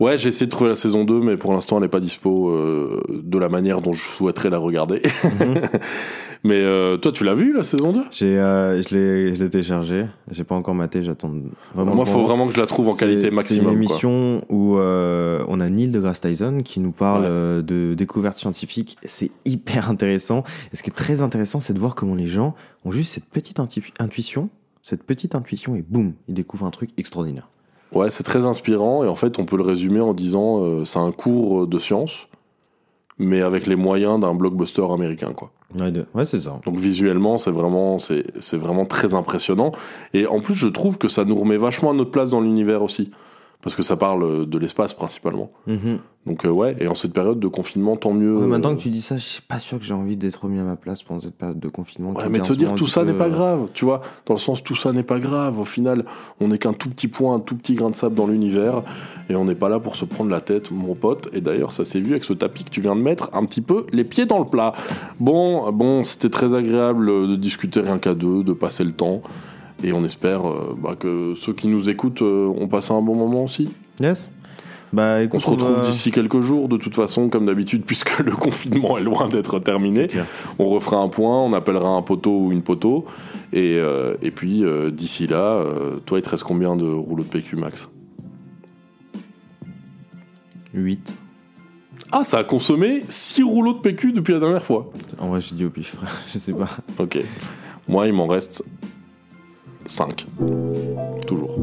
Ouais, j'ai essayé de trouver la saison 2, mais pour l'instant, elle n'est pas dispo euh, de la manière dont je souhaiterais la regarder. Mhm. mais euh, toi, tu l'as vu, la saison 2 J'ai, euh, je l'ai, je l'ai téléchargé. J'ai pas encore maté. J'attends vraiment. Moi, il faut vraiment que je la trouve en qualité C'est une maximum. quoi. émission où euh, on a Neil deGrasse Tyson qui nous parle Ouais. de découvertes scientifiques. C'est hyper intéressant. Et ce qui est très intéressant, c'est de voir comment les gens ont juste cette petite intu- intuition, cette petite intuition, et boum, ils découvrent un truc extraordinaire. Ouais, c'est très inspirant et en fait, on peut le résumer en disant c'est un cours de science, mais avec les moyens d'un blockbuster américain, quoi. Ouais, ouais, c'est ça. Donc visuellement, c'est vraiment, c'est vraiment très impressionnant. Et en plus, je trouve que ça nous remet vachement à notre place dans l'univers aussi, parce que ça parle de l'espace principalement. Mhm. Donc euh, ouais, et en cette période de confinement, tant mieux. Ouais, euh, maintenant que tu dis ça, je suis pas sûr que j'ai envie d'être remis à ma place pendant cette période de confinement. Ouais, mais de se dire tout ça n'est pas euh, grave, tu vois, dans le sens tout ça n'est pas grave. Au final, on n'est qu'un tout petit point, un tout petit grain de sable dans l'univers, et on n'est pas là pour se prendre la tête, mon pote. Et d'ailleurs, ça s'est vu avec ce tapis que tu viens de mettre, un petit peu les pieds dans le plat. Bon, bon, c'était très agréable de discuter rien qu'à deux, de passer le temps, et on espère euh, bah, que ceux qui nous écoutent euh, ont passé un bon moment aussi. Yes. Bah, On se retrouve d'ici quelques jours, de toute façon, comme d'habitude, puisque le confinement est loin d'être terminé. On refera un point, on appellera un poteau ou une poteau. Et, euh, et puis, euh, d'ici là, toi, il te reste combien de rouleaux de PQ, Max? 8. Ah, ça a consommé 6 rouleaux de PQ depuis la dernière fois. En vrai, j'ai dit au pif, frère. Je sais pas. Ok. Moi, il m'en reste 5. Toujours.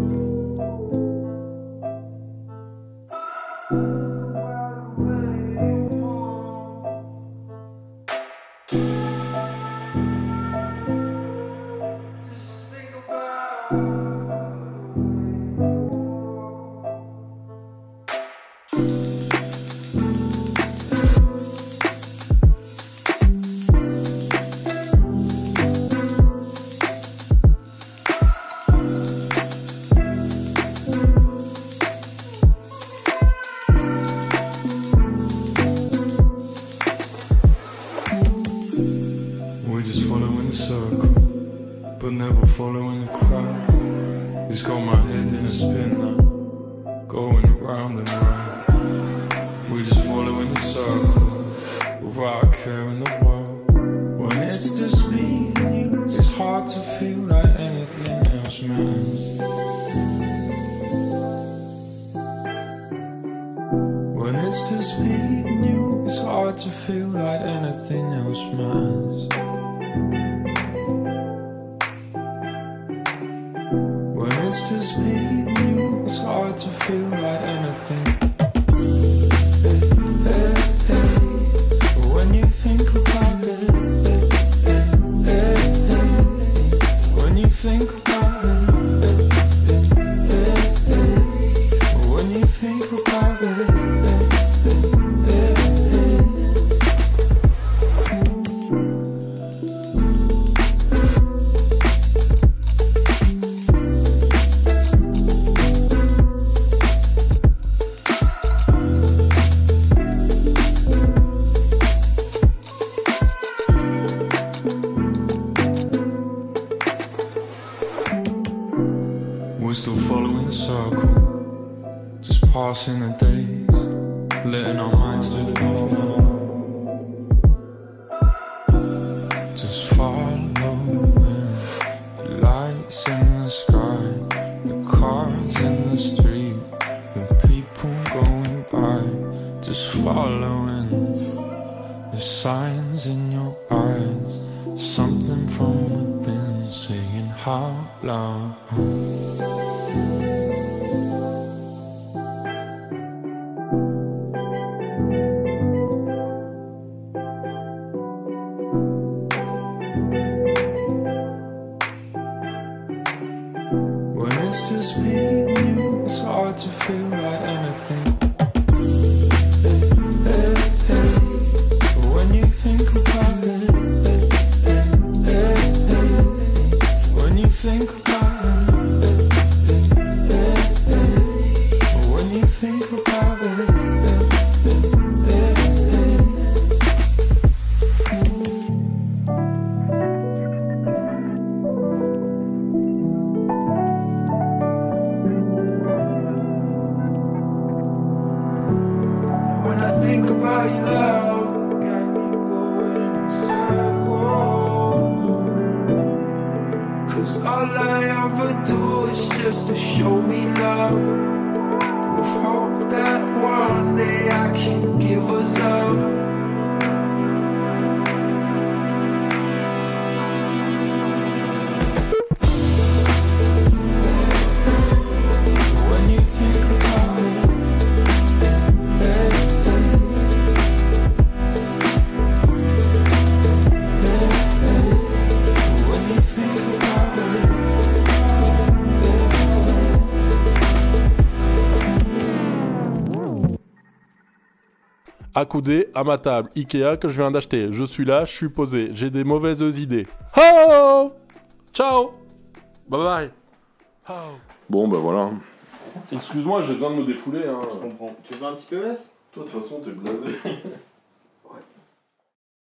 think Accoudé à ma table Ikea que je viens d'acheter. Je suis là, je suis posé. J'ai des mauvaises idées. Oh Ciao Bye bye Bon, bah voilà. Excuse-moi, j'ai besoin de me défouler. Hein. comprends. Tu veux un petit PES Toi, de toute façon, t'es blasé.